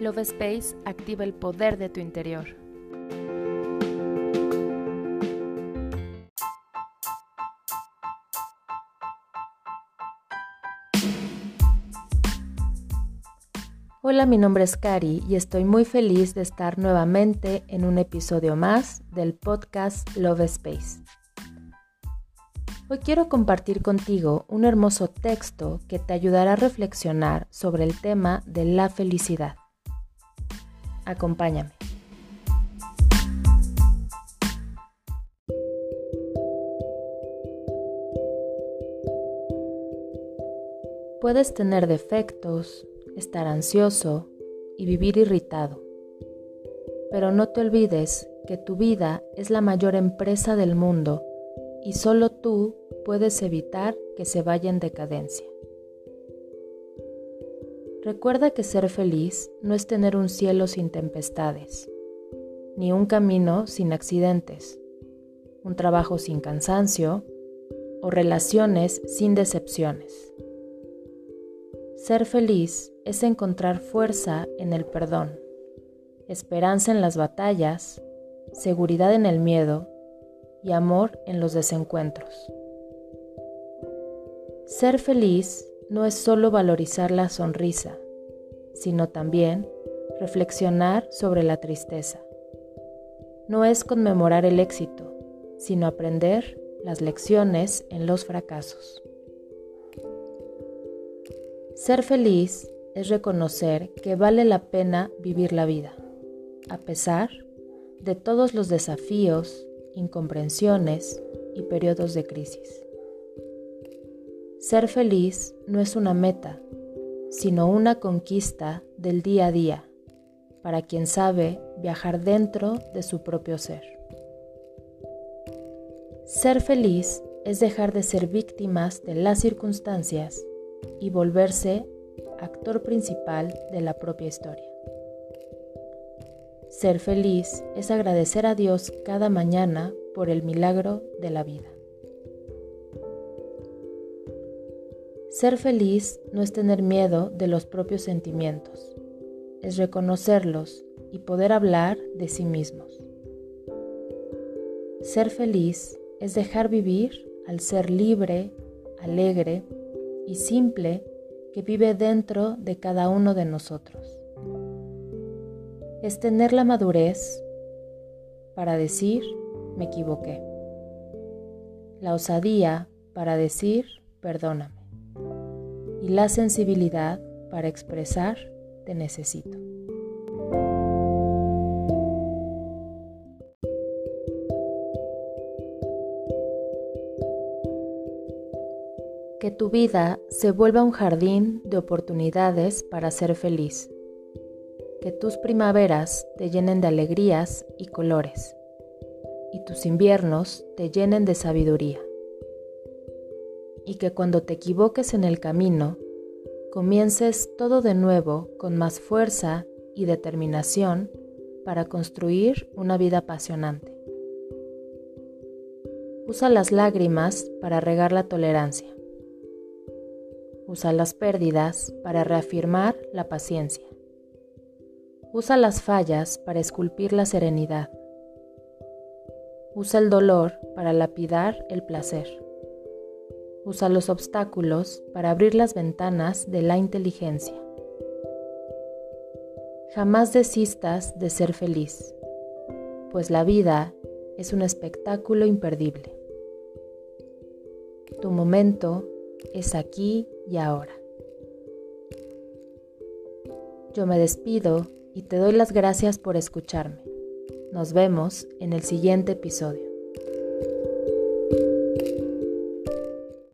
Love Space activa el poder de tu interior. Hola, mi nombre es Cari y estoy muy feliz de estar nuevamente en un episodio más del podcast Love Space. Hoy quiero compartir contigo un hermoso texto que te ayudará a reflexionar sobre el tema de la felicidad. Acompáñame. Puedes tener defectos, estar ansioso y vivir irritado, pero no te olvides que tu vida es la mayor empresa del mundo y solo tú puedes evitar que se vaya en decadencia. Recuerda que ser feliz no es tener un cielo sin tempestades, ni un camino sin accidentes, un trabajo sin cansancio o relaciones sin decepciones. Ser feliz es encontrar fuerza en el perdón, esperanza en las batallas, seguridad en el miedo y amor en los desencuentros. Ser feliz no es solo valorizar la sonrisa, sino también reflexionar sobre la tristeza. No es conmemorar el éxito, sino aprender las lecciones en los fracasos. Ser feliz es reconocer que vale la pena vivir la vida, a pesar de todos los desafíos, incomprensiones y periodos de crisis. Ser feliz no es una meta, sino una conquista del día a día, para quien sabe viajar dentro de su propio ser. Ser feliz es dejar de ser víctimas de las circunstancias y volverse actor principal de la propia historia. Ser feliz es agradecer a Dios cada mañana por el milagro de la vida. Ser feliz no es tener miedo de los propios sentimientos, es reconocerlos y poder hablar de sí mismos. Ser feliz es dejar vivir al ser libre, alegre y simple que vive dentro de cada uno de nosotros. Es tener la madurez para decir me equivoqué, la osadía para decir perdóname y la sensibilidad para expresar te necesito. Que tu vida se vuelva un jardín de oportunidades para ser feliz que tus primaveras te llenen de alegrías y colores, y tus inviernos te llenen de sabiduría. Y que cuando te equivoques en el camino, comiences todo de nuevo con más fuerza y determinación para construir una vida apasionante. Usa las lágrimas para regar la tolerancia. Usa las pérdidas para reafirmar la paciencia. Usa las fallas para esculpir la serenidad. Usa el dolor para lapidar el placer. Usa los obstáculos para abrir las ventanas de la inteligencia. Jamás desistas de ser feliz, pues la vida es un espectáculo imperdible. Tu momento es aquí y ahora. Yo me despido y te doy las gracias por escucharme. Nos vemos en el siguiente episodio.